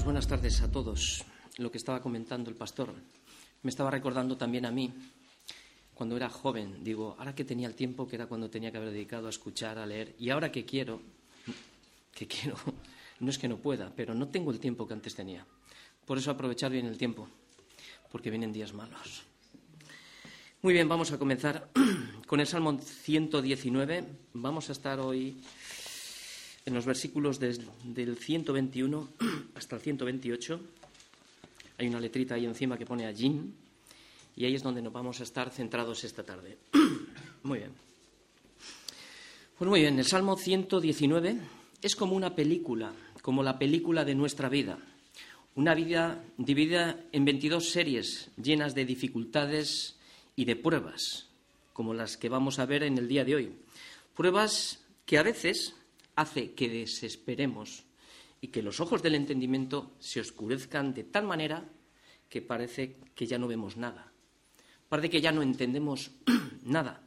Pues buenas tardes a todos. Lo que estaba comentando el pastor me estaba recordando también a mí cuando era joven. Digo, ahora que tenía el tiempo que era cuando tenía que haber dedicado a escuchar, a leer, y ahora que quiero, que quiero, no es que no pueda, pero no tengo el tiempo que antes tenía. Por eso aprovechar bien el tiempo, porque vienen días malos. Muy bien, vamos a comenzar con el Salmo 119. Vamos a estar hoy en los versículos del 121 hasta el 128. Hay una letrita ahí encima que pone allí y ahí es donde nos vamos a estar centrados esta tarde. Muy bien. Pues muy bien, el Salmo 119 es como una película, como la película de nuestra vida. Una vida dividida en 22 series llenas de dificultades y de pruebas, como las que vamos a ver en el día de hoy. Pruebas que a veces hace que desesperemos y que los ojos del entendimiento se oscurezcan de tal manera que parece que ya no vemos nada. Parece que ya no entendemos nada.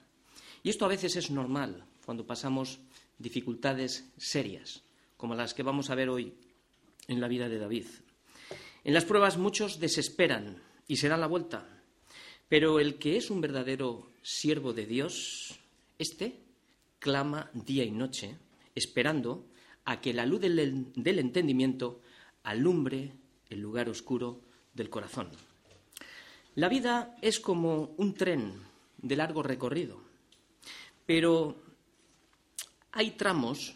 Y esto a veces es normal cuando pasamos dificultades serias, como las que vamos a ver hoy en la vida de David. En las pruebas muchos desesperan y se dan la vuelta, pero el que es un verdadero siervo de Dios, éste clama día y noche esperando a que la luz del, entendimiento alumbre el lugar oscuro del corazón. La vida es como un tren de largo recorrido, pero hay tramos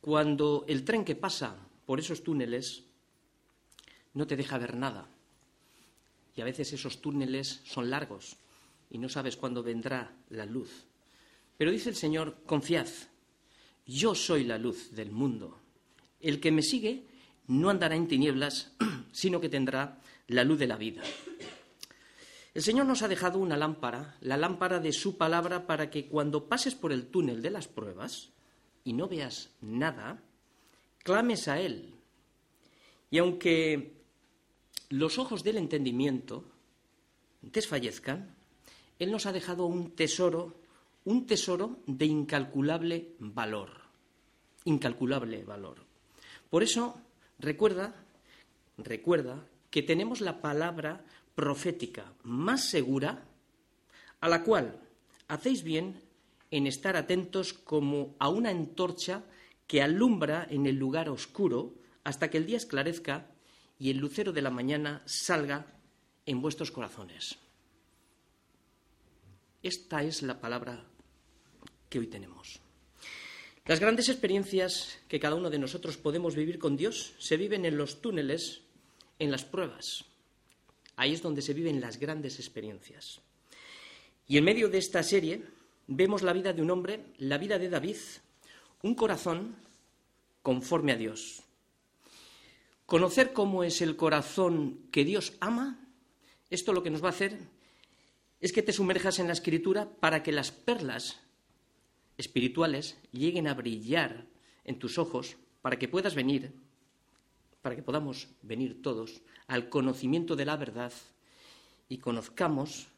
cuando el tren que pasa por esos túneles no te deja ver nada. Y a veces esos túneles son largos y no sabes cuándo vendrá la luz. Pero dice el Señor, confiad, yo soy la luz del mundo. El que me sigue no andará en tinieblas, sino que tendrá la luz de la vida. El Señor nos ha dejado una lámpara, la lámpara de su palabra, para que cuando pases por el túnel de las pruebas y no veas nada, clames a Él. Y aunque los ojos del entendimiento desfallezcan, Él nos ha dejado un tesoro un tesoro de incalculable valor, incalculable valor. Por eso, recuerda, recuerda que tenemos la palabra profética más segura, a la cual hacéis bien en estar atentos como a una antorcha que alumbra en el lugar oscuro hasta que el día esclarezca y el lucero de la mañana salga en vuestros corazones. Esta es la palabra que hoy tenemos. Las grandes experiencias que cada uno de nosotros podemos vivir con Dios se viven en los túneles, en las pruebas. Ahí es donde se viven las grandes experiencias. Y en medio de esta serie vemos la vida de un hombre, la vida de David, un corazón conforme a Dios. Conocer cómo es el corazón que Dios ama, esto lo que nos va a hacer es que te sumerjas en la escritura para que las perlas espirituales lleguen a brillar en tus ojos para que puedas venir, para que podamos venir todos al conocimiento de la verdad y conozcamos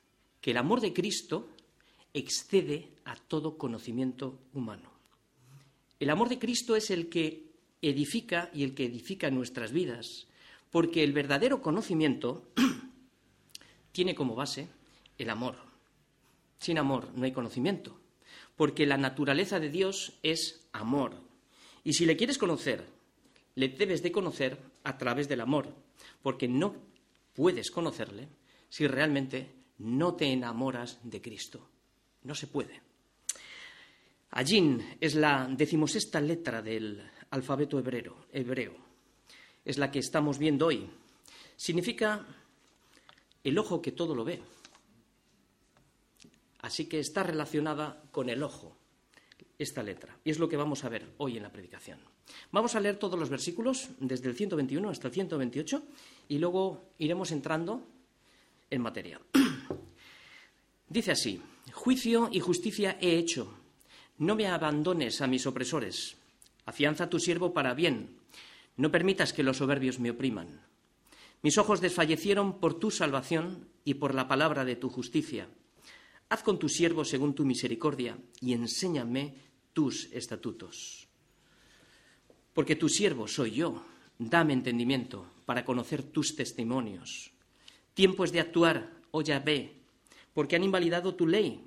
que el amor de Cristo excede a todo conocimiento humano. El amor de Cristo es el que edifica y el que edifica nuestras vidas, porque el verdadero conocimiento tiene como base el amor. Sin amor no hay conocimiento porque la naturaleza de Dios es amor. Y si le quieres conocer, le debes de conocer a través del amor, porque no puedes conocerle si realmente no te enamoras de Cristo. No se puede. Allín es la decimosexta letra del alfabeto hebreo, hebreo. Es la que estamos viendo hoy. Significa el ojo que todo lo ve. Así que está relacionada con el ojo, esta letra. Y es lo que vamos a ver hoy en la predicación. Vamos a leer todos los versículos, desde el 121 hasta el 128, y luego iremos entrando en materia. Dice así, juicio y justicia he hecho. No me abandones a mis opresores. Afianza a tu siervo para bien. No permitas que los soberbios me opriman. Mis ojos desfallecieron por tu salvación y por la palabra de tu justicia. Haz con tu siervo según tu misericordia y enséñame tus estatutos. Porque tu siervo soy yo dame entendimiento para conocer tus testimonios. Tiempo es de actuar, oh Yahvé, porque han invalidado tu ley.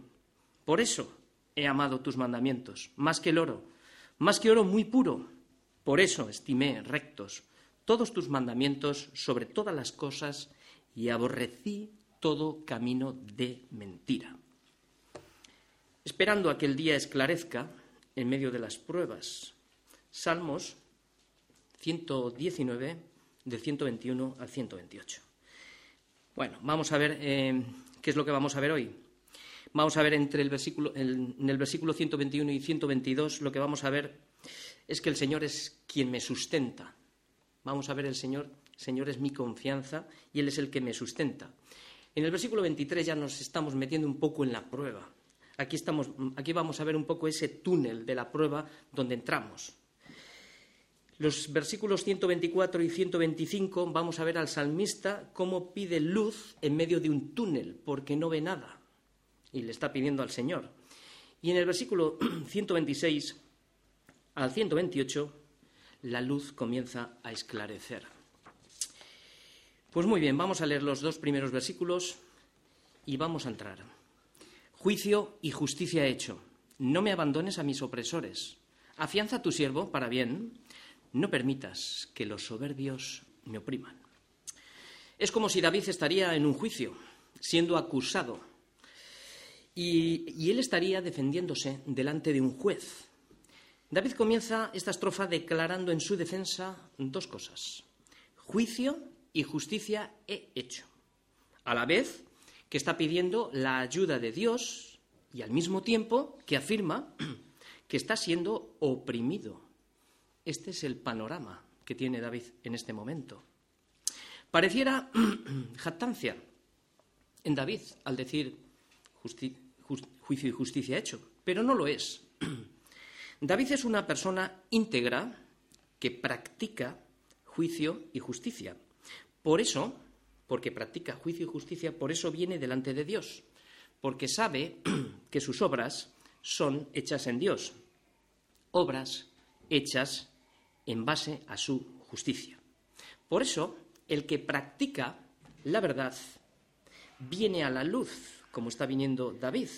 Por eso he amado tus mandamientos, más que el oro, más que oro muy puro. Por eso estimé rectos todos tus mandamientos sobre todas las cosas y aborrecí todo camino de mentira. Esperando a que el día esclarezca en medio de las pruebas. Salmos 119, del 121 al 128. Bueno, vamos a ver eh, qué es lo que vamos a ver hoy. Vamos a ver entre el versículo, en el versículo 121 y 122 lo que vamos a ver es que el Señor es quien me sustenta. Vamos a ver el Señor, Señor es mi confianza y Él es el que me sustenta. En el versículo 23 ya nos estamos metiendo un poco en la prueba. Aquí, estamos, aquí vamos a ver un poco ese túnel de la prueba donde entramos. Los versículos 124 y 125 vamos a ver al salmista cómo pide luz en medio de un túnel porque no ve nada y le está pidiendo al Señor. Y en el versículo 126 al 128 la luz comienza a esclarecer. Pues muy bien, vamos a leer los dos primeros versículos y vamos a entrar. Juicio y justicia he hecho. No me abandones a mis opresores. Afianza a tu siervo para bien no permitas que los soberbios me opriman. Es como si David estaría en un juicio, siendo acusado, y, él estaría defendiéndose delante de un juez. David comienza esta estrofa declarando en su defensa dos cosas. Juicio y justicia he hecho. A la vez que está pidiendo la ayuda de Dios y al mismo tiempo que afirma que está siendo oprimido este es el panorama que tiene David en este momento. Pareciera jactancia en David al decir juicio y justicia hecho, pero no lo es. David es una persona íntegra que practica juicio y justicia. Por eso, porque practica juicio y justicia, por eso viene delante de Dios, porque sabe que sus obras son hechas en Dios, obras hechas en base a su justicia. Por eso, el que practica la verdad viene a la luz, como está viniendo David.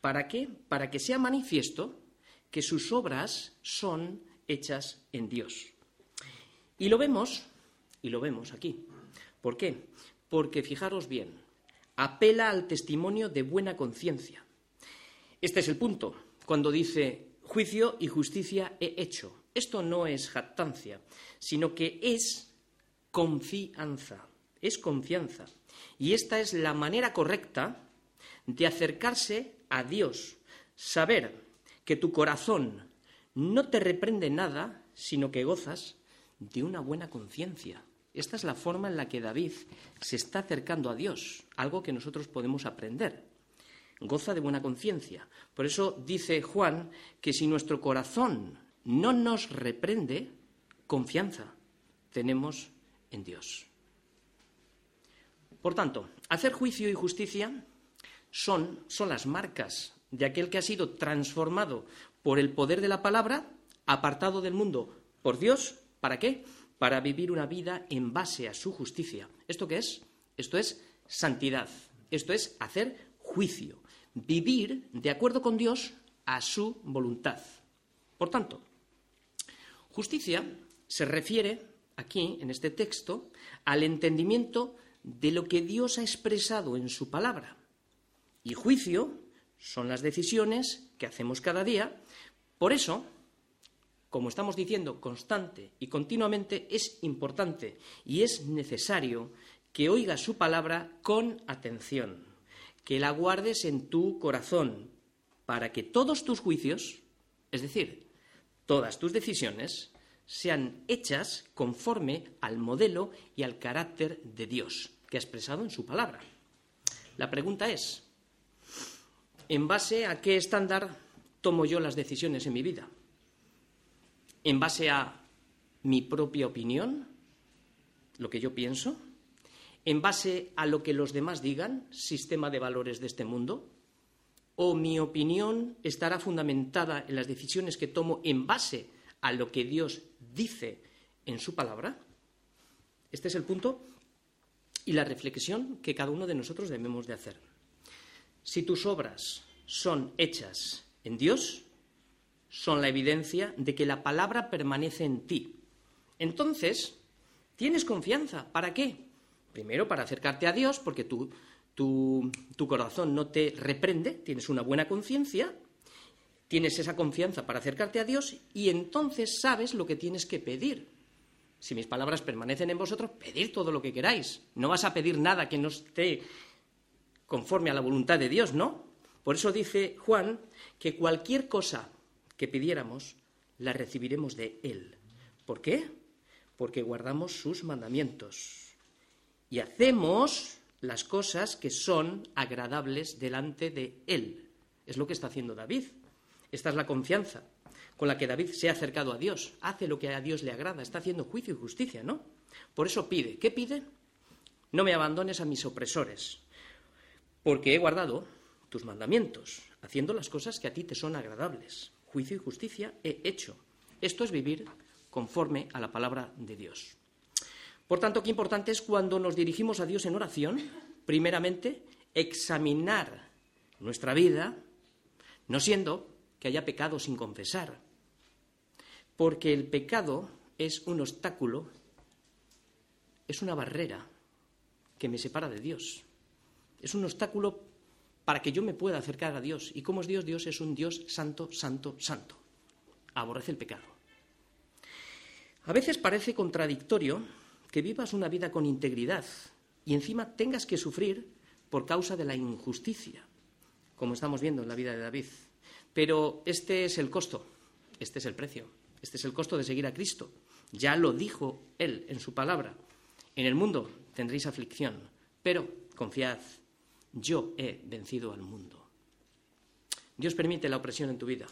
¿Para qué? Para que sea manifiesto que sus obras son hechas en Dios. Y lo vemos, y lo vemos aquí. ¿Por qué? Porque fijaros bien, apela al testimonio de buena conciencia. Este es el punto, cuando dice juicio y justicia he hecho. Esto no es jactancia, sino que es confianza, es confianza. Y esta es la manera correcta de acercarse a Dios, saber que tu corazón no te reprende nada, sino que gozas de una buena conciencia. Esta es la forma en la que David se está acercando a Dios, algo que nosotros podemos aprender. Goza de buena conciencia. Por eso dice Juan que si nuestro corazón no nos reprende, confianza tenemos en Dios. Por tanto, hacer juicio y justicia son, son las marcas de aquel que ha sido transformado por el poder de la palabra, apartado del mundo por Dios, ¿para qué? Para vivir una vida en base a su justicia. ¿Esto qué es? Esto es santidad. Esto es hacer juicio. Vivir de acuerdo con Dios a su voluntad. Por tanto, Justicia se refiere aquí, en este texto, al entendimiento de lo que Dios ha expresado en su palabra. Y juicio son las decisiones que hacemos cada día. Por eso, como estamos diciendo constante y continuamente, es importante y es necesario que oigas su palabra con atención, que la guardes en tu corazón, para que todos tus juicios, es decir, todas tus decisiones sean hechas conforme al modelo y al carácter de Dios que ha expresado en su palabra. La pregunta es, ¿en base a qué estándar tomo yo las decisiones en mi vida? ¿En base a mi propia opinión? ¿Lo que yo pienso? ¿En base a lo que los demás digan, sistema de valores de este mundo? ¿O mi opinión estará fundamentada en las decisiones que tomo en base a lo que Dios dice en su palabra? Este es el punto y la reflexión que cada uno de nosotros debemos de hacer. Si tus obras son hechas en Dios, son la evidencia de que la palabra permanece en ti. Entonces, tienes confianza. ¿Para qué? Primero, para acercarte a Dios, porque tu, tu corazón no te reprende, tienes una buena conciencia, tienes esa confianza para acercarte a Dios y entonces sabes lo que tienes que pedir. Si mis palabras permanecen en vosotros, pedir todo lo que queráis. No vas a pedir nada que no esté conforme a la voluntad de Dios, ¿no? Por eso dice Juan que cualquier cosa que pidiéramos, la recibiremos de Él. ¿Por qué? Porque guardamos sus mandamientos y hacemos las cosas que son agradables delante de Él. Es lo que está haciendo David. Esta es la confianza con la que David se ha acercado a Dios. Hace lo que a Dios le agrada, está haciendo juicio y justicia, ¿no? Por eso pide. ¿Qué pide? No me abandones a mis opresores, porque he guardado tus mandamientos, haciendo las cosas que a ti te son agradables. Juicio y justicia he hecho. Esto es vivir conforme a la palabra de Dios. Por tanto, qué importante es cuando nos dirigimos a Dios en oración, primeramente, examinar nuestra vida, no siendo que haya pecado sin confesar, porque el pecado es un obstáculo, es una barrera que me separa de Dios. Es un obstáculo para que yo me pueda acercar a Dios. ¿Y cómo es Dios? Dios es un Dios santo, santo, santo. Aborrece el pecado. A veces parece contradictorio que vivas una vida con integridad y encima tengas que sufrir por causa de la injusticia, como estamos viendo en la vida de David. Pero este es el costo, este es el precio, este es el costo de seguir a Cristo. Ya lo dijo Él en su palabra. En el mundo tendréis aflicción, pero confiad, yo he vencido al mundo. Dios permite la opresión en tu vida.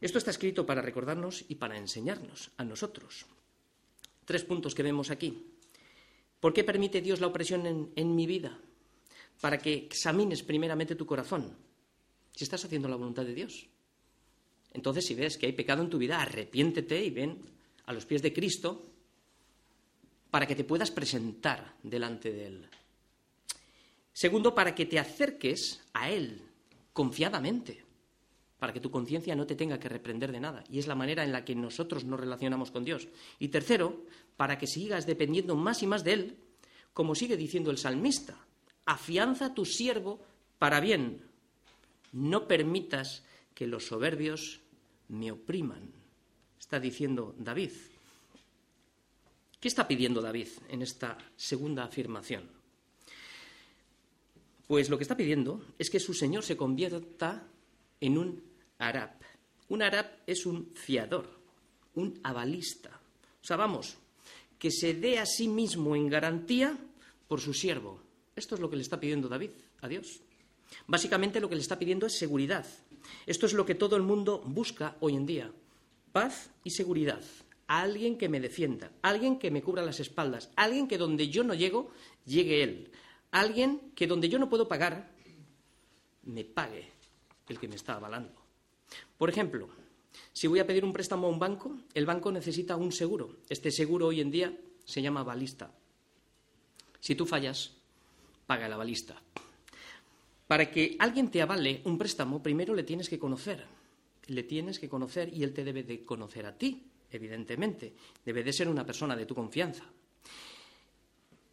Esto está escrito para recordarnos y para enseñarnos a nosotros. Tres puntos que vemos aquí. ¿Por qué permite Dios la opresión en, en mi vida? Para que examines primeramente tu corazón si estás haciendo la voluntad de Dios. Entonces, si ves que hay pecado en tu vida, arrepiéntete y ven a los pies de Cristo para que te puedas presentar delante de Él. Segundo, para que te acerques a Él confiadamente, para que tu conciencia no te tenga que reprender de nada. Y es la manera en la que nosotros nos relacionamos con Dios. Y tercero, para que sigas dependiendo más y más de Él, como sigue diciendo el salmista, afianza a tu siervo para bien, no permitas que los soberbios me opriman, está diciendo David. ¿Qué está pidiendo David en esta segunda afirmación? Pues lo que está pidiendo es que su Señor se convierta en un arab. Un arab es un fiador, un avalista. O sea, vamos, que se dé a sí mismo en garantía por su siervo. Esto es lo que le está pidiendo David a Dios. Básicamente lo que le está pidiendo es seguridad. Esto es lo que todo el mundo busca hoy en día. Paz y seguridad. Alguien que me defienda, alguien que me cubra las espaldas, alguien que donde yo no llego, llegue él. Alguien que donde yo no puedo pagar, me pague el que me está avalando. Por ejemplo, si voy a pedir un préstamo a un banco, el banco necesita un seguro. Este seguro hoy en día se llama balista. Si tú fallas, paga la balista. Para que alguien te avale un préstamo, primero le tienes que conocer. Le tienes que conocer y él te debe de conocer a ti, evidentemente. Debe de ser una persona de tu confianza.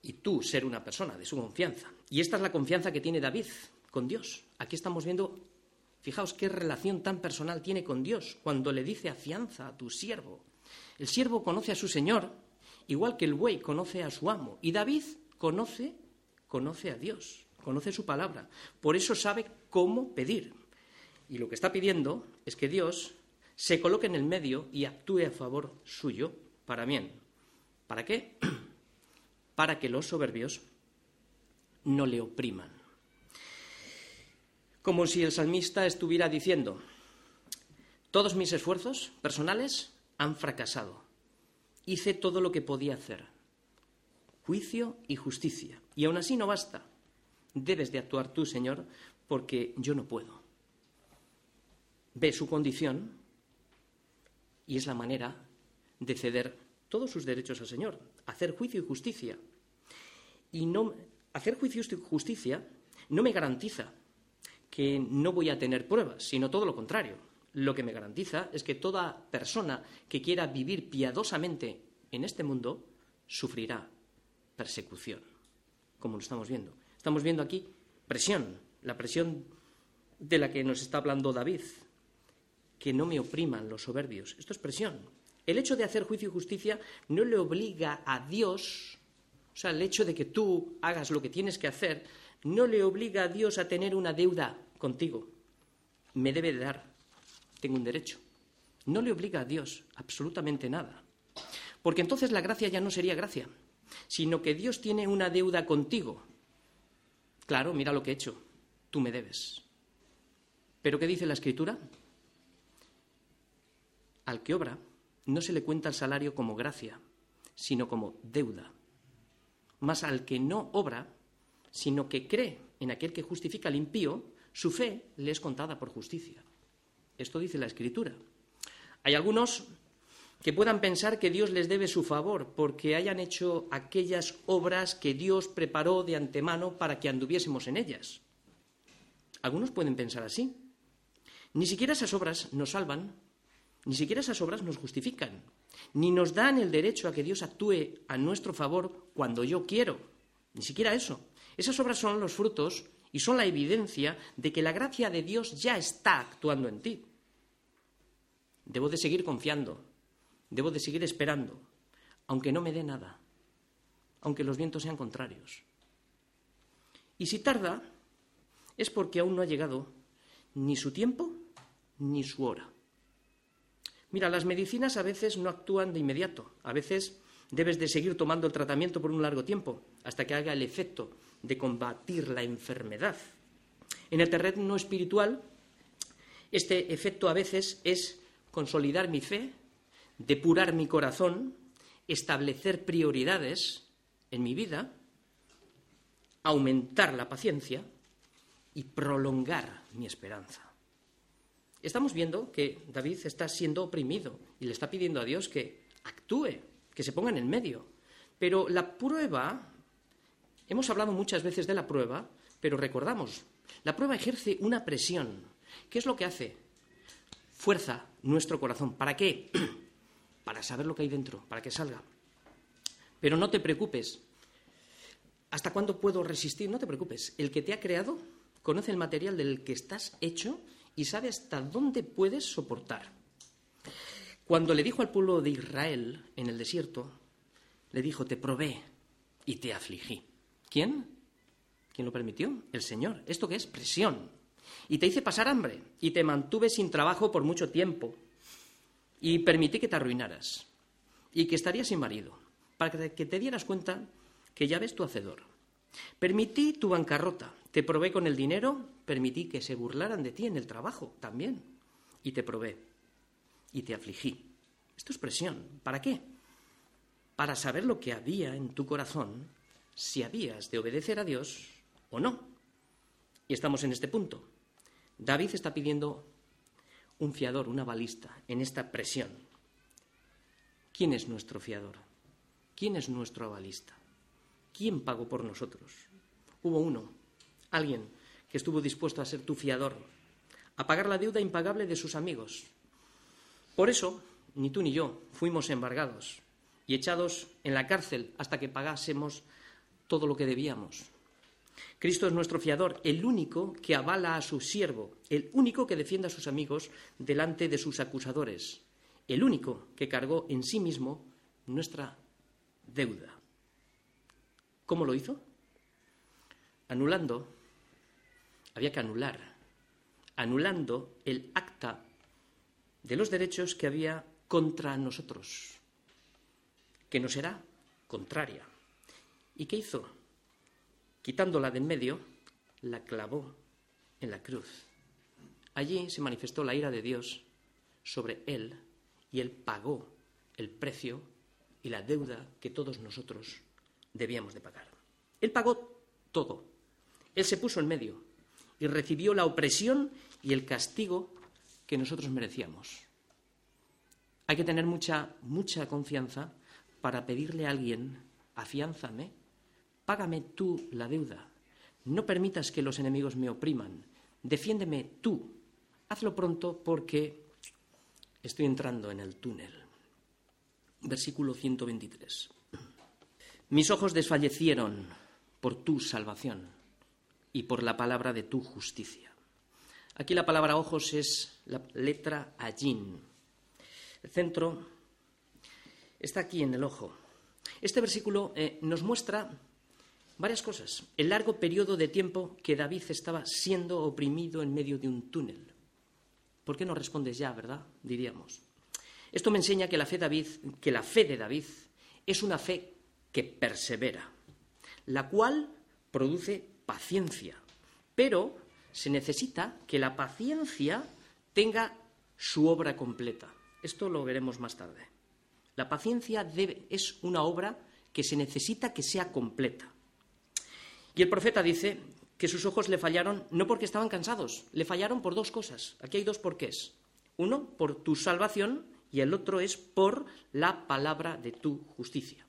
Y tú ser una persona de su confianza. Y esta es la confianza que tiene David con Dios. Aquí estamos viendo, fijaos qué relación tan personal tiene con Dios cuando le dice afianza a tu siervo. El siervo conoce a su Señor, igual que el buey conoce a su amo. Y David conoce, conoce a Dios conoce su palabra, por eso sabe cómo pedir. Y lo que está pidiendo es que Dios se coloque en el medio y actúe a favor suyo para bien. ¿Para qué? Para que los soberbios no le opriman. Como si el salmista estuviera diciendo, todos mis esfuerzos personales han fracasado. Hice todo lo que podía hacer. Juicio y justicia. Y aún así no basta. Debes de actuar tú, Señor, porque yo no puedo. Ve su condición y es la manera de ceder todos sus derechos al Señor, hacer juicio y justicia. Y no hacer juicio y justicia no me garantiza que no voy a tener pruebas, sino todo lo contrario. Lo que me garantiza es que toda persona que quiera vivir piadosamente en este mundo sufrirá persecución, como lo estamos viendo. Estamos viendo aquí presión, la presión de la que nos está hablando David, que no me opriman los soberbios. Esto es presión. El hecho de hacer juicio y justicia no le obliga a Dios, o sea, el hecho de que tú hagas lo que tienes que hacer, no le obliga a Dios a tener una deuda contigo. Me debe de dar. Tengo un derecho. No le obliga a Dios absolutamente nada. Porque entonces la gracia ya no sería gracia, sino que Dios tiene una deuda contigo. Claro, mira lo que he hecho. Tú me debes. ¿Pero qué dice la Escritura? Al que obra no se le cuenta el salario como gracia, sino como deuda. Más al que no obra, sino que cree en aquel que justifica al impío, su fe le es contada por justicia. Esto dice la Escritura. Hay algunos que puedan pensar que Dios les debe su favor porque hayan hecho aquellas obras que Dios preparó de antemano para que anduviésemos en ellas. Algunos pueden pensar así. Ni siquiera esas obras nos salvan, ni siquiera esas obras nos justifican, ni nos dan el derecho a que Dios actúe a nuestro favor cuando yo quiero. Ni siquiera eso. Esas obras son los frutos y son la evidencia de que la gracia de Dios ya está actuando en ti. Debo de seguir confiando, debo de seguir esperando, aunque no me dé nada, aunque los vientos sean contrarios. Y si tarda, es porque aún no ha llegado ni su tiempo ni su hora. Mira, las medicinas a veces no actúan de inmediato, a veces debes de seguir tomando el tratamiento por un largo tiempo, hasta que haga el efecto de combatir la enfermedad. En el terreno espiritual, este efecto a veces es consolidar mi fe, depurar mi corazón, establecer prioridades en mi vida, aumentar la paciencia y prolongar mi esperanza. Estamos viendo que David está siendo oprimido y le está pidiendo a Dios que actúe, que se ponga en el medio. Pero la prueba Hemos hablado muchas veces de la prueba, pero recordamos, la prueba ejerce una presión. ¿Qué es lo que hace? Fuerza nuestro corazón. ¿Para qué? para saber lo que hay dentro, para que salga. Pero no te preocupes. ¿Hasta cuándo puedo resistir? No te preocupes. El que te ha creado conoce el material del que estás hecho y sabe hasta dónde puedes soportar. Cuando le dijo al pueblo de Israel en el desierto, le dijo, te probé y te afligí. ¿Quién? ¿Quién lo permitió? El Señor. ¿Esto qué es? Presión. Y te hice pasar hambre y te mantuve sin trabajo por mucho tiempo y permití que te arruinaras y que estarías sin marido para que te dieras cuenta que ya ves tu hacedor. Permití tu bancarrota, te probé con el dinero, permití que se burlaran de ti en el trabajo también y te probé y te afligí. Esto es presión. ¿Para qué? Para saber lo que había en tu corazón si habías de obedecer a Dios o no. Y estamos en este punto. David está pidiendo un fiador, una balista, en esta presión. ¿Quién es nuestro fiador? ¿Quién es nuestro avalista? ¿Quién pagó por nosotros? Hubo uno, alguien que estuvo dispuesto a ser tu fiador, a pagar la deuda impagable de sus amigos. Por eso, ni tú ni yo fuimos embargados y echados en la cárcel hasta que pagásemos todo lo que debíamos. Cristo es nuestro fiador, el único que avala a su siervo, el único que defiende a sus amigos delante de sus acusadores, el único que cargó en sí mismo nuestra deuda. ¿Cómo lo hizo? Anulando, había que anular, anulando el acta de los derechos que había contra nosotros, que nos era contraria. ¿Y qué hizo? Quitándola de en medio, la clavó en la cruz. Allí se manifestó la ira de Dios sobre él y él pagó el precio y la deuda que todos nosotros debíamos de pagar. Él pagó todo. Él se puso en medio y recibió la opresión y el castigo que nosotros merecíamos. Hay que tener mucha, mucha confianza para pedirle a alguien, afiánzame, págame tú la deuda, no permitas que los enemigos me opriman, defiéndeme tú, hazlo pronto porque estoy entrando en el túnel. Versículo 123. Mis ojos desfallecieron por tu salvación y por la palabra de tu justicia. Aquí la palabra ojos es la letra Ayin. El centro está aquí en el ojo. Este versículo eh, nos muestra varias cosas. El largo periodo de tiempo que David estaba siendo oprimido en medio de un túnel. ¿Por qué no respondes ya, verdad? Diríamos. Esto me enseña que la fe de David es una fe que persevera, la cual produce paciencia. Pero se necesita que la paciencia tenga su obra completa. Esto lo veremos más tarde. La paciencia es una obra que se necesita que sea completa. Y el profeta dice que sus ojos le fallaron no porque estaban cansados, le fallaron por dos cosas. Aquí hay dos porqués. Uno, por tu salvación y el otro es por la palabra de tu justicia.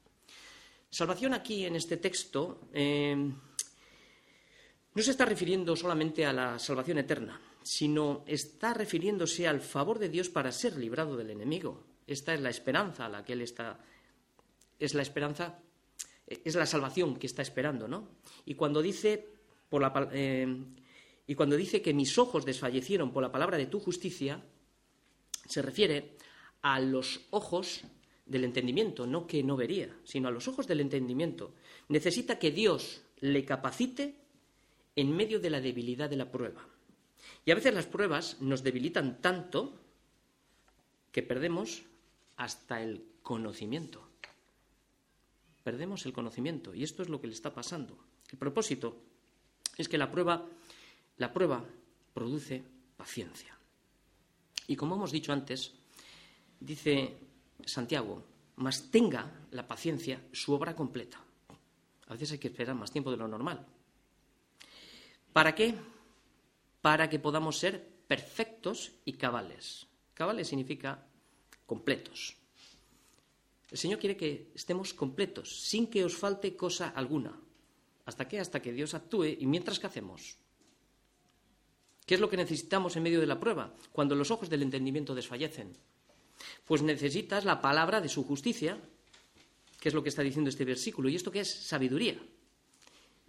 Salvación aquí en este texto eh, no se está refiriendo solamente a la salvación eterna, sino está refiriéndose al favor de Dios para ser librado del enemigo. Esta es la esperanza a la que él está. Es la esperanza, es la salvación que está esperando, ¿no? Y cuando dice, por la, eh, y cuando dice que mis ojos desfallecieron por la palabra de tu justicia, se refiere a los ojos del entendimiento, no que no vería, sino a los ojos del entendimiento. Necesita que Dios le capacite en medio de la debilidad de la prueba. Y a veces las pruebas nos debilitan tanto que perdemos hasta el conocimiento. Perdemos el conocimiento y esto es lo que le está pasando. El propósito es que la prueba, la prueba produce paciencia. Y como hemos dicho antes, dice Santiago, más tenga la paciencia su obra completa. A veces hay que esperar más tiempo de lo normal. ¿Para qué? Para que podamos ser perfectos y cabales. Cabales significa completos. El Señor quiere que estemos completos, sin que os falte cosa alguna. ¿Hasta qué? Hasta que Dios actúe. ¿Y mientras qué hacemos? ¿Qué es lo que necesitamos en medio de la prueba? Cuando los ojos del entendimiento desfallecen. Pues necesitas la palabra de su justicia, que es lo que está diciendo este versículo. ¿Y esto qué es? Sabiduría.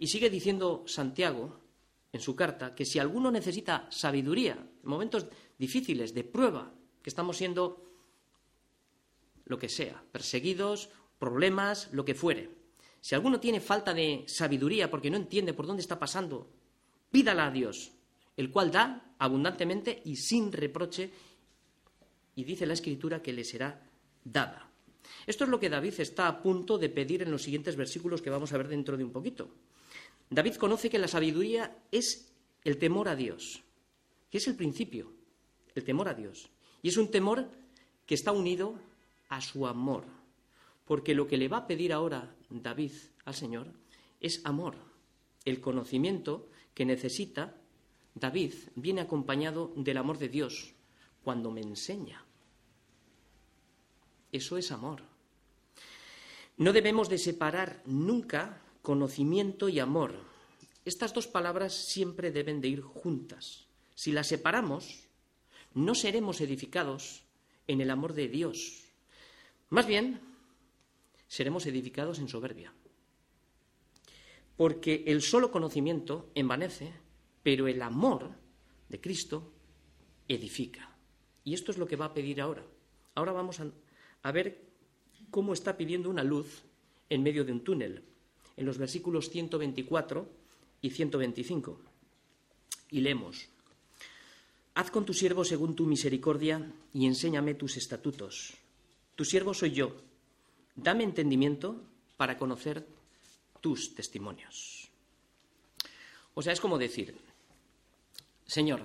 Y sigue diciendo Santiago en su carta que si alguno necesita sabiduría en momentos difíciles, de prueba, que estamos siendo lo que sea, perseguidos, problemas, lo que fuere. Si alguno tiene falta de sabiduría porque no entiende por dónde está pasando, pídala a Dios, el cual da abundantemente y sin reproche y dice la Escritura que le será dada. Esto es lo que David está a punto de pedir en los siguientes versículos que vamos a ver dentro de un poquito. David conoce que la sabiduría es el temor a Dios, que es el principio, el temor a Dios. Y es un temor que está unido a su amor, porque lo que le va a pedir ahora David al Señor es amor. El conocimiento que necesita David viene acompañado del amor de Dios, cuando me enseña. Eso es amor. No debemos de separar nunca conocimiento y amor. Estas dos palabras siempre deben de ir juntas. Si las separamos, no seremos edificados en el amor de Dios. Más bien, seremos edificados en soberbia. Porque el solo conocimiento envanece, pero el amor de Cristo edifica. Y esto es lo que va a pedir ahora. Ahora vamos a, ver cómo está pidiendo una luz en medio de un túnel, en los versículos 124 y 125. Y leemos, Haz con tu siervo según tu misericordia y enséñame tus estatutos. Tu siervo soy yo. Dame entendimiento para conocer tus testimonios. O sea, es como decir, Señor,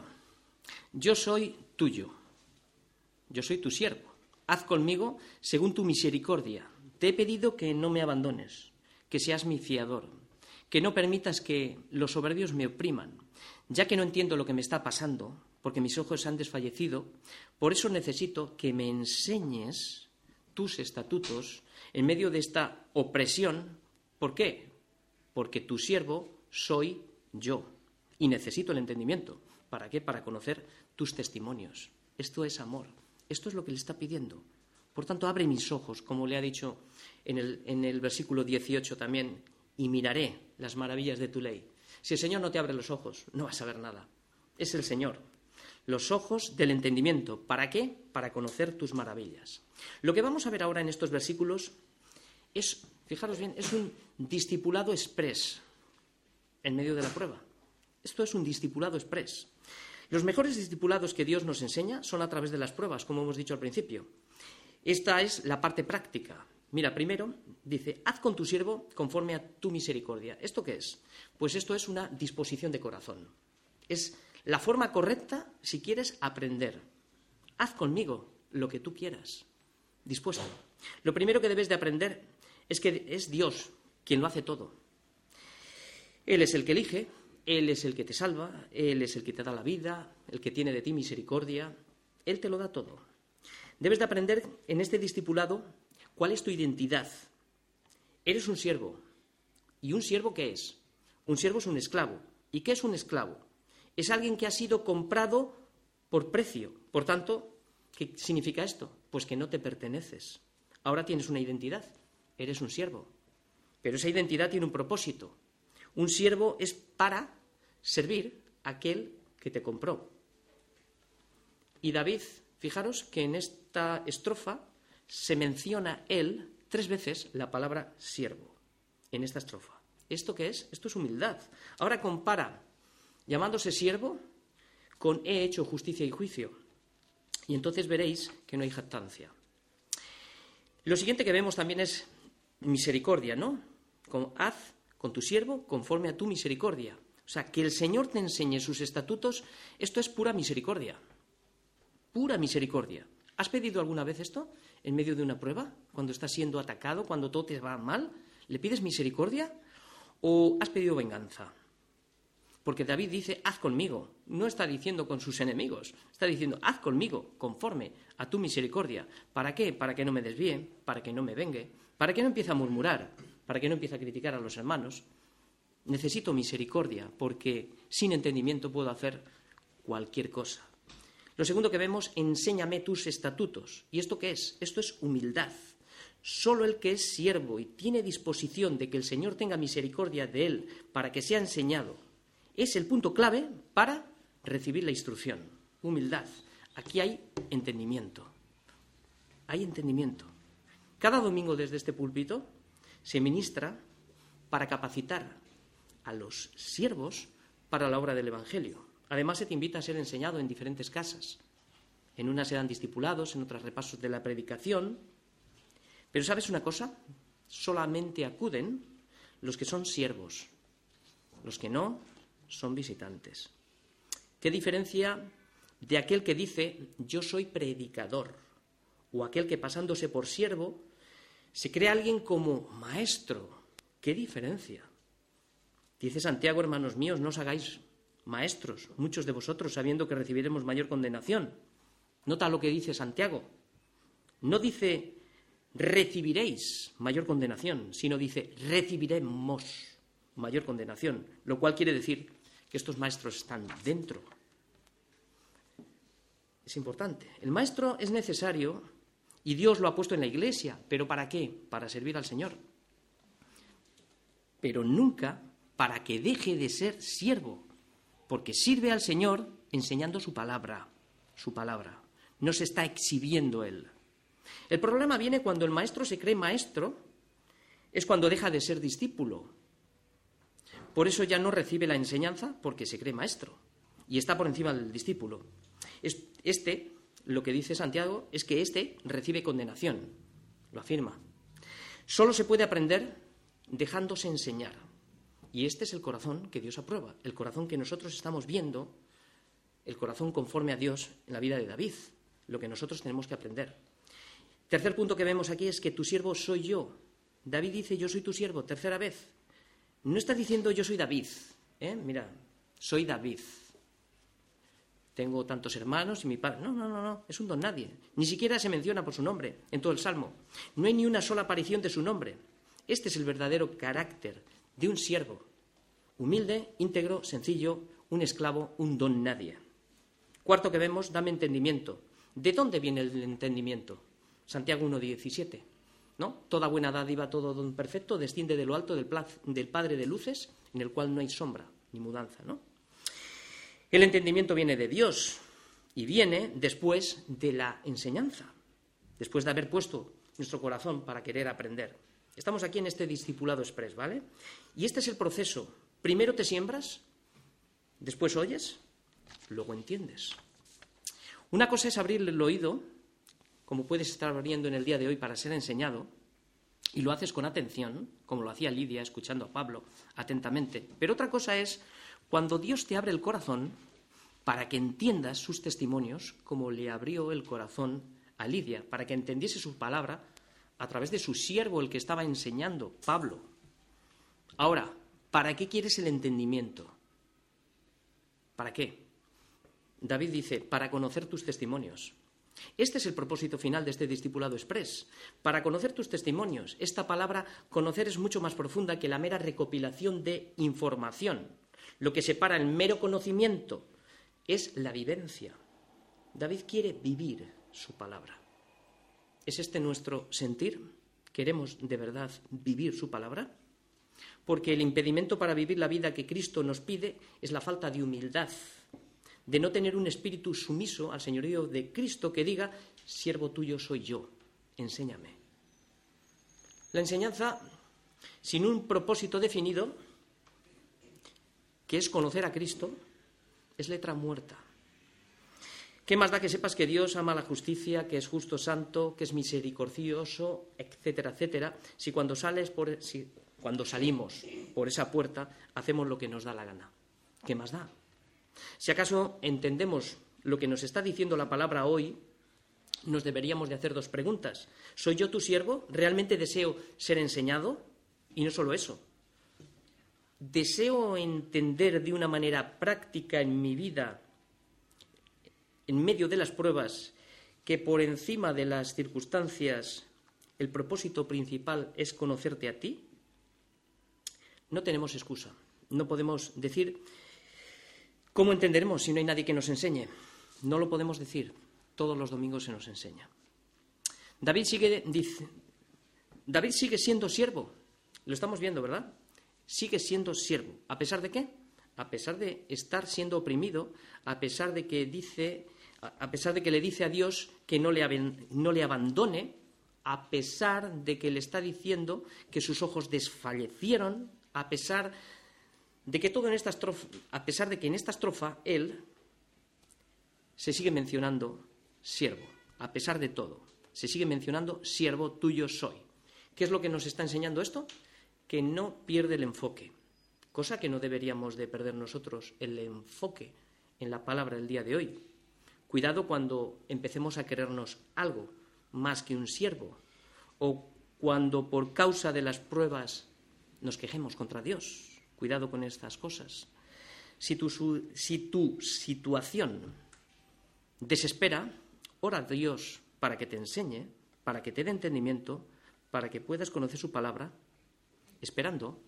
yo soy tuyo yo soy tu siervo. Haz conmigo según tu misericordia. Te he pedido que no me abandones, que seas mi fiador, que no permitas que los soberbios me opriman, ya que no entiendo lo que me está pasando, porque mis ojos han desfallecido, por eso necesito que me enseñes tus estatutos en medio de esta opresión. ¿Por qué? Porque tu siervo soy yo y necesito el entendimiento. ¿Para qué? Para conocer tus testimonios. Esto es amor. Esto es lo que le está pidiendo. Por tanto, abre mis ojos, como le ha dicho en el, versículo 18 también, y miraré las maravillas de tu ley. Si el Señor no te abre los ojos, no vas a ver nada. Es el Señor. Los ojos del entendimiento. ¿Para qué? Para conocer tus maravillas. Lo que vamos a ver ahora en estos versículos es, fijaros bien, es un discipulado express en medio de la prueba. Esto es un discipulado express. Los mejores discipulados que Dios nos enseña son a través de las pruebas, como hemos dicho al principio. Esta es la parte práctica. Mira, primero dice, haz con tu siervo conforme a tu misericordia. ¿Esto qué es? Pues esto es una disposición de corazón. Es la forma correcta si quieres aprender. Haz conmigo lo que tú quieras. Dispuesto. Lo primero que debes de aprender es que es Dios quien lo hace todo. Él es el que elige, Él es el que te salva, Él es el que te da la vida, el que tiene de ti misericordia. Él te lo da todo. Debes de aprender en este discipulado cuál es tu identidad. Eres un siervo. ¿Y un siervo qué es? Un siervo es un esclavo. ¿Y qué es un esclavo? Es alguien que ha sido comprado por precio. Por tanto, ¿qué significa esto? Pues que no te perteneces. Ahora tienes una identidad. Eres un siervo. Pero esa identidad tiene un propósito. Un siervo es para servir a aquel que te compró. Y David, fijaros que en esta estrofa se menciona él tres veces la palabra siervo en esta estrofa. ¿Esto qué es? Esto es humildad. Ahora compara llamándose siervo con he hecho justicia y juicio. Y entonces veréis que no hay jactancia. Lo siguiente que vemos también es misericordia, ¿no? Con, haz con tu siervo conforme a tu misericordia. O sea, que el Señor te enseñe sus estatutos, esto es pura misericordia. Pura misericordia. ¿Has pedido alguna vez esto en medio de una prueba? Cuando estás siendo atacado, cuando todo te va mal, ¿le pides misericordia o has pedido venganza? Porque David dice, haz conmigo. No está diciendo con sus enemigos, está diciendo, haz conmigo, conforme a tu misericordia. ¿Para qué? Para que no me desvíe, para que no me vengue, para que no empiece a murmurar, para que no empiece a criticar a los hermanos. Necesito misericordia, porque sin entendimiento puedo hacer cualquier cosa. Lo segundo que vemos, enséñame tus estatutos. ¿Y esto qué es? Esto es humildad. Solo el que es siervo y tiene disposición de que el Señor tenga misericordia de él para que sea enseñado, es el punto clave para recibir la instrucción. Humildad. Aquí hay entendimiento. Hay entendimiento. Cada domingo desde este púlpito se ministra para capacitar a los siervos para la obra del Evangelio. Además, se te invita a ser enseñado en diferentes casas. En unas se dan discipulados, en otras repasos de la predicación. Pero ¿sabes una cosa? Solamente acuden los que son siervos. Los que no son visitantes. ¿Qué diferencia de aquel que dice yo soy predicador o aquel que pasándose por siervo se cree alguien como maestro? ¿Qué diferencia? Dice Santiago, hermanos míos, no os hagáis maestros, muchos de vosotros, sabiendo que recibiremos mayor condenación. Nota lo que dice Santiago. No dice recibiréis mayor condenación, sino dice recibiremos mayor condenación, lo cual quiere decir que estos maestros están dentro. Es importante. El maestro es necesario y Dios lo ha puesto en la iglesia, pero ¿para qué? Para servir al Señor. Pero nunca para que deje de ser siervo porque sirve al Señor enseñando su palabra, su palabra. No se está exhibiendo él. El problema viene cuando el maestro se cree maestro, es cuando deja de ser discípulo. Por eso ya no recibe la enseñanza porque se cree maestro y está por encima del discípulo. Este, lo que dice Santiago, es que este recibe condenación, lo afirma. Solo se puede aprender dejándose enseñar. Y este es el corazón que Dios aprueba, el corazón que nosotros estamos viendo, el corazón conforme a Dios en la vida de David, lo que nosotros tenemos que aprender. Tercer punto que vemos aquí es que tu siervo soy yo. David dice yo soy tu siervo, tercera vez. No está diciendo yo soy David, ¿eh? mira, soy David. tengo tantos hermanos y mi padre. No, no, no, no, es un don nadie. Ni siquiera se menciona por su nombre en todo el Salmo. No hay ni una sola aparición de su nombre. Este es el verdadero carácter de un siervo. Humilde, íntegro, sencillo, un esclavo, un don nadie. Cuarto que vemos, dame entendimiento. ¿De dónde viene el entendimiento? Santiago 1.17. ¿No? Toda buena dádiva, todo don perfecto desciende de lo alto del, del Padre de luces, en el cual no hay sombra ni mudanza, ¿no? El entendimiento viene de Dios y viene después de la enseñanza, después de haber puesto nuestro corazón para querer aprender. Estamos aquí en este discipulado express, ¿vale? Y este es el proceso. Primero te siembras, después oyes, luego entiendes. Una cosa es abrir el oído, como puedes estar abriendo en el día de hoy para ser enseñado, y lo haces con atención, como lo hacía Lidia escuchando a Pablo atentamente. Pero otra cosa es cuando Dios te abre el corazón para que entiendas sus testimonios, como le abrió el corazón a Lidia, para que entendiese su palabra a través de su siervo, el que estaba enseñando, Pablo. Ahora, ¿para qué quieres el entendimiento? ¿Para qué? David dice, para conocer tus testimonios. Este es el propósito final de este discipulado express, para conocer tus testimonios. Esta palabra conocer es mucho más profunda que la mera recopilación de información. Lo que separa el mero conocimiento es la vivencia. David quiere vivir su palabra. ¿Es este nuestro sentir? ¿Queremos de verdad vivir su palabra? Porque el impedimento para vivir la vida que Cristo nos pide es la falta de humildad, de no tener un espíritu sumiso al señorío de Cristo que diga, siervo tuyo soy yo, enséñame. La enseñanza, sin un propósito definido, que es conocer a Cristo, es letra muerta. ¿Qué más da que sepas que Dios ama la justicia, que es justo, santo, que es misericordioso, etcétera, etcétera, si cuando sales por, si cuando salimos por esa puerta hacemos lo que nos da la gana? ¿Qué más da? Si acaso entendemos lo que nos está diciendo la palabra hoy, nos deberíamos de hacer dos preguntas. ¿Soy yo tu siervo? ¿Realmente deseo ser enseñado? Y no solo eso, deseo entender de una manera práctica en mi vida, en medio de las pruebas, que por encima de las circunstancias el propósito principal es conocerte a ti, no tenemos excusa. No podemos decir cómo entenderemos si no hay nadie que nos enseñe. No lo podemos decir. Todos los domingos se nos enseña. David sigue, David sigue siendo siervo. Lo estamos viendo, ¿verdad? sigue siendo siervo. ¿A pesar de qué? A pesar de estar siendo oprimido, a pesar de que dice, a pesar de que le dice a Dios que no le, no le abandone, a pesar de que le está diciendo que sus ojos desfallecieron, a pesar de que todo en esta estrofa, a pesar de que en esta estrofa él se sigue mencionando siervo, a pesar de todo, se sigue mencionando siervo tuyo soy. ¿Qué es lo que nos está enseñando esto? que no pierde el enfoque, cosa que no deberíamos de perder nosotros, el enfoque en la palabra del día de hoy. Cuidado cuando empecemos a querernos algo más que un siervo, o cuando por causa de las pruebas nos quejemos contra Dios. Cuidado con estas cosas. Si tu, si tu situación desespera, ora a Dios para que te enseñe, para que te dé entendimiento, para que puedas conocer su palabra esperando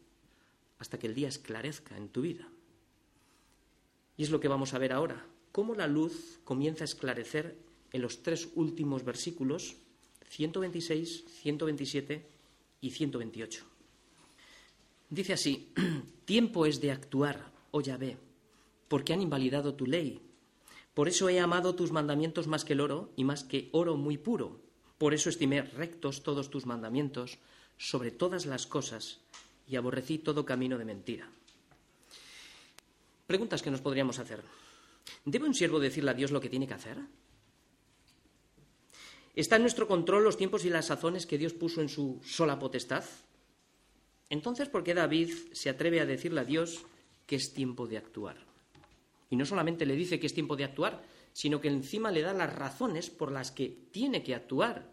hasta que el día esclarezca en tu vida. Y es lo que vamos a ver ahora, cómo la luz comienza a esclarecer en los tres últimos versículos, 126, 127 y 128. Dice así, tiempo es de actuar, oh Yahvé, porque han invalidado tu ley. Por eso he amado tus mandamientos más que el oro y más que oro muy puro. Por eso estimé rectos todos tus mandamientos sobre todas las cosas y aborrecí todo camino de mentira. Preguntas que nos podríamos hacer. ¿Debe un siervo decirle a Dios lo que tiene que hacer? ¿Está en nuestro control los tiempos y las sazones que Dios puso en su sola potestad? Entonces, ¿por qué David se atreve a decirle a Dios que es tiempo de actuar? Y no solamente le dice que es tiempo de actuar, sino que encima le da las razones por las que tiene que actuar,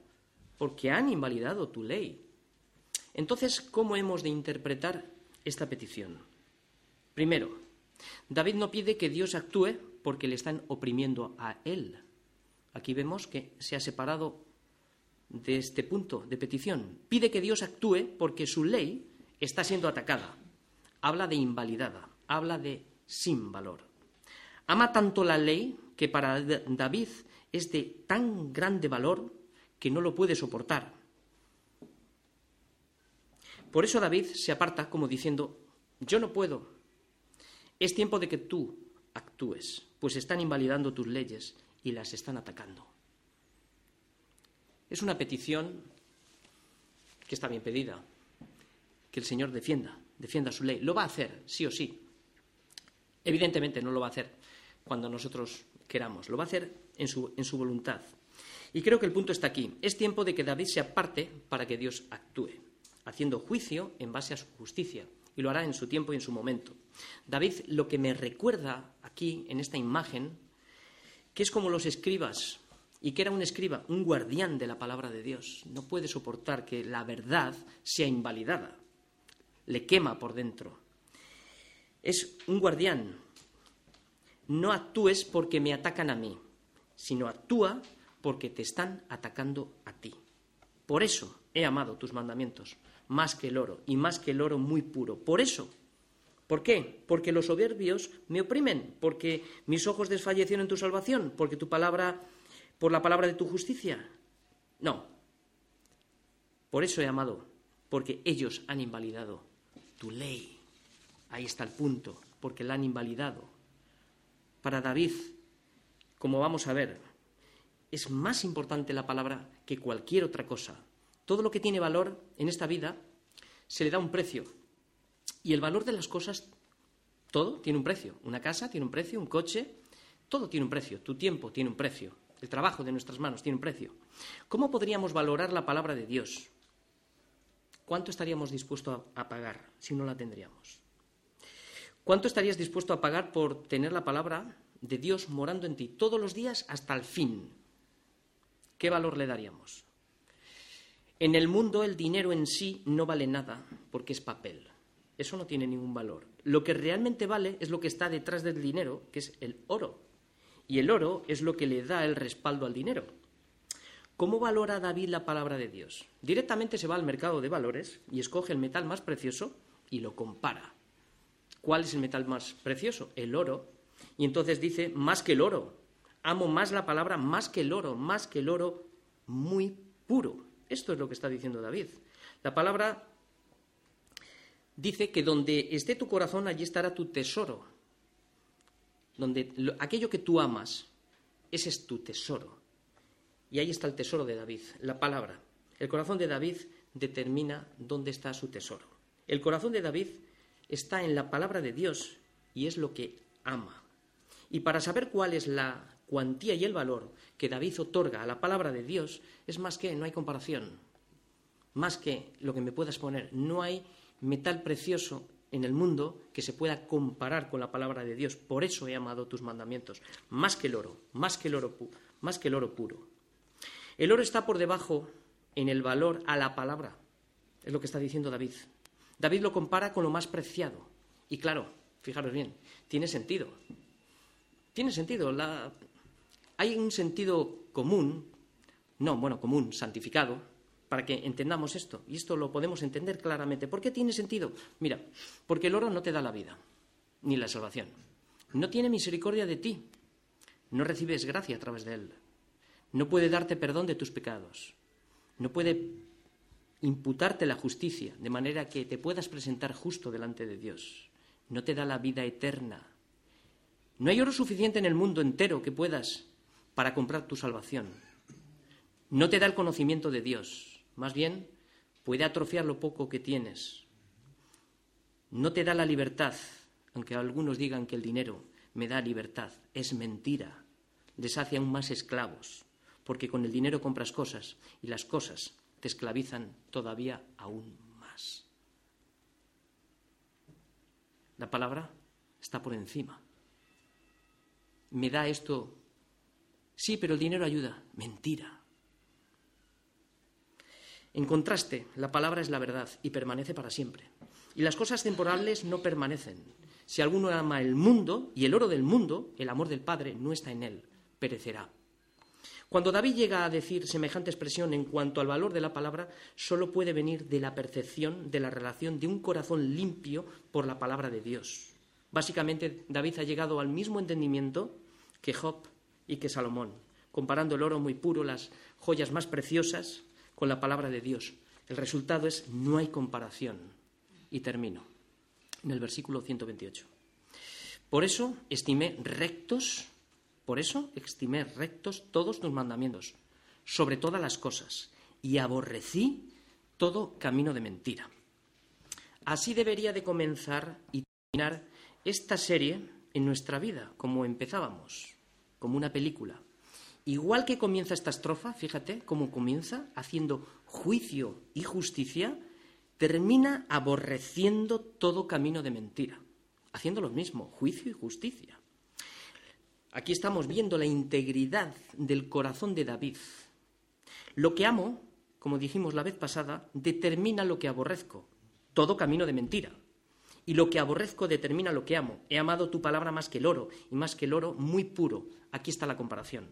porque han invalidado tu ley. Entonces, ¿cómo hemos de interpretar esta petición? Primero, David no pide que Dios actúe porque le están oprimiendo a él. Aquí vemos que se ha separado de este punto de petición. Pide que Dios actúe porque su ley está siendo atacada. Habla de invalidada, habla de sin valor. Ama tanto la ley que para David es de tan grande valor que no lo puede soportar. Por eso David se aparta como diciendo, yo no puedo. Es tiempo de que tú actúes, pues están invalidando tus leyes y las están atacando. Es una petición que está bien pedida, que el Señor defienda, defienda su ley. Lo va a hacer, sí o sí. Evidentemente no lo va a hacer cuando nosotros queramos, lo va a hacer en su, en su voluntad. Y creo que el punto está aquí. Es tiempo de que David se aparte para que Dios actúe, haciendo juicio en base a su justicia, y lo hará en su tiempo y en su momento. David lo que me recuerda aquí, en esta imagen, que es como los escribas y que era un escriba, un guardián de la palabra de Dios. No puede soportar que la verdad sea invalidada. Le quema por dentro. Es un guardián. No actúes porque me atacan a mí, sino actúa porque te están atacando a ti. Por eso he amado tus mandamientos, más que el oro, y más que el oro muy puro. Por eso. ¿Por qué? Porque los soberbios me oprimen, porque mis ojos desfallecieron en tu salvación, porque tu palabra por la palabra de tu justicia? No. Por eso he amado, porque ellos han invalidado tu ley. Ahí está el punto, porque la han invalidado. Para David, como vamos a ver, es más importante la palabra que cualquier otra cosa. Todo lo que tiene valor en esta vida se le da un precio. Y el valor de las cosas, todo tiene un precio. Una casa tiene un precio, un coche, todo tiene un precio. Tu tiempo tiene un precio. El trabajo de nuestras manos tiene un precio. ¿Cómo podríamos valorar la palabra de Dios? ¿Cuánto estaríamos dispuestos a, pagar si no la tendríamos? ¿Cuánto estarías dispuesto a pagar por tener la palabra de Dios morando en ti todos los días hasta el fin? ¿Qué valor le daríamos? En el mundo el dinero en sí no vale nada porque es papel. Eso no tiene ningún valor. Lo que realmente vale es lo que está detrás del dinero, que es el oro. Y el oro es lo que le da el respaldo al dinero. ¿Cómo valora David la palabra de Dios? Directamente se va al mercado de valores y escoge el metal más precioso y lo compara. ¿Cuál es el metal más precioso? El oro. Y entonces dice, más que el oro. Amo más la palabra, más que el oro, más que el oro muy puro. Esto es lo que está diciendo David. La palabra dice que donde esté tu corazón, allí estará tu tesoro donde aquello que tú amas, ese es tu tesoro. Y ahí está el tesoro de David, la palabra. El corazón de David determina dónde está su tesoro. El corazón de David está en la palabra de Dios y es lo que ama. Y para saber cuál es la cuantía y el valor que David otorga a la palabra de Dios, es más que, no hay comparación, más que lo que me puedas poner, no hay metal precioso en el mundo que se pueda comparar con la palabra de Dios. Por eso he amado tus mandamientos, más que el oro, más que el oro, más que el oro puro. El oro está por debajo en el valor a la palabra, es lo que está diciendo David. David lo compara con lo más preciado. Y claro, fijaros bien, tiene sentido. Tiene sentido. Hay un sentido común, no, bueno, común, santificado, para que entendamos esto. Y esto lo podemos entender claramente. ¿Por qué tiene sentido? Mira, porque el oro no te da la vida, ni la salvación. No tiene misericordia de ti. No recibes gracia a través de él. No puede darte perdón de tus pecados. No puede imputarte la justicia, de manera que te puedas presentar justo delante de Dios. No te da la vida eterna. No hay oro suficiente en el mundo entero que puedas para comprar tu salvación. No te da el conocimiento de Dios. Más bien, puede atrofiar lo poco que tienes. No te da la libertad, aunque algunos digan que el dinero me da libertad. Es mentira. Les hace aún más esclavos, porque con el dinero compras cosas y las cosas te esclavizan todavía aún más. La palabra está por encima. Me da esto. Sí, pero el dinero ayuda. Mentira. En contraste, la palabra es la verdad y permanece para siempre. Y las cosas temporales no permanecen. Si alguno ama el mundo y el oro del mundo, el amor del Padre no está en él, perecerá. Cuando David llega a decir semejante expresión en cuanto al valor de la palabra, solo puede venir de la percepción de la relación de un corazón limpio por la palabra de Dios. Básicamente, David ha llegado al mismo entendimiento que Job y que Salomón, comparando el oro muy puro, las joyas más preciosas, con la palabra de Dios. El resultado es no hay comparación. Y termino en el versículo 128. Por eso estimé rectos por eso estimé rectos todos tus mandamientos, sobre todas las cosas, y aborrecí todo camino de mentira. Así debería de comenzar y terminar esta serie en nuestra vida, como empezábamos, como una película. Igual que comienza esta estrofa, fíjate cómo comienza, haciendo juicio y justicia, termina aborreciendo todo camino de mentira, haciendo lo mismo, juicio y justicia. Aquí estamos viendo la integridad del corazón de David. Lo que amo, como dijimos la vez pasada, determina lo que aborrezco, todo camino de mentira. Y lo que aborrezco determina lo que amo. He amado tu palabra más que el oro, y más que el oro muy puro. Aquí está la comparación.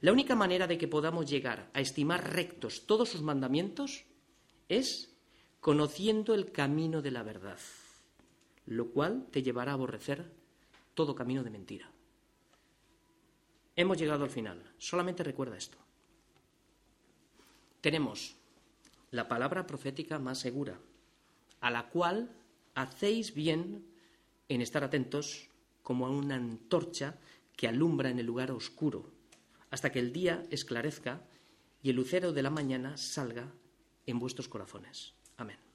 La única manera de que podamos llegar a estimar rectos todos sus mandamientos es conociendo el camino de la verdad, lo cual te llevará a aborrecer todo camino de mentira. Hemos llegado al final. Solamente recuerda esto. Tenemos la palabra profética más segura, a la cual hacéis bien en estar atentos como a una antorcha que alumbra en el lugar oscuro, hasta que el día esclarezca y el lucero de la mañana salga en vuestros corazones. Amén.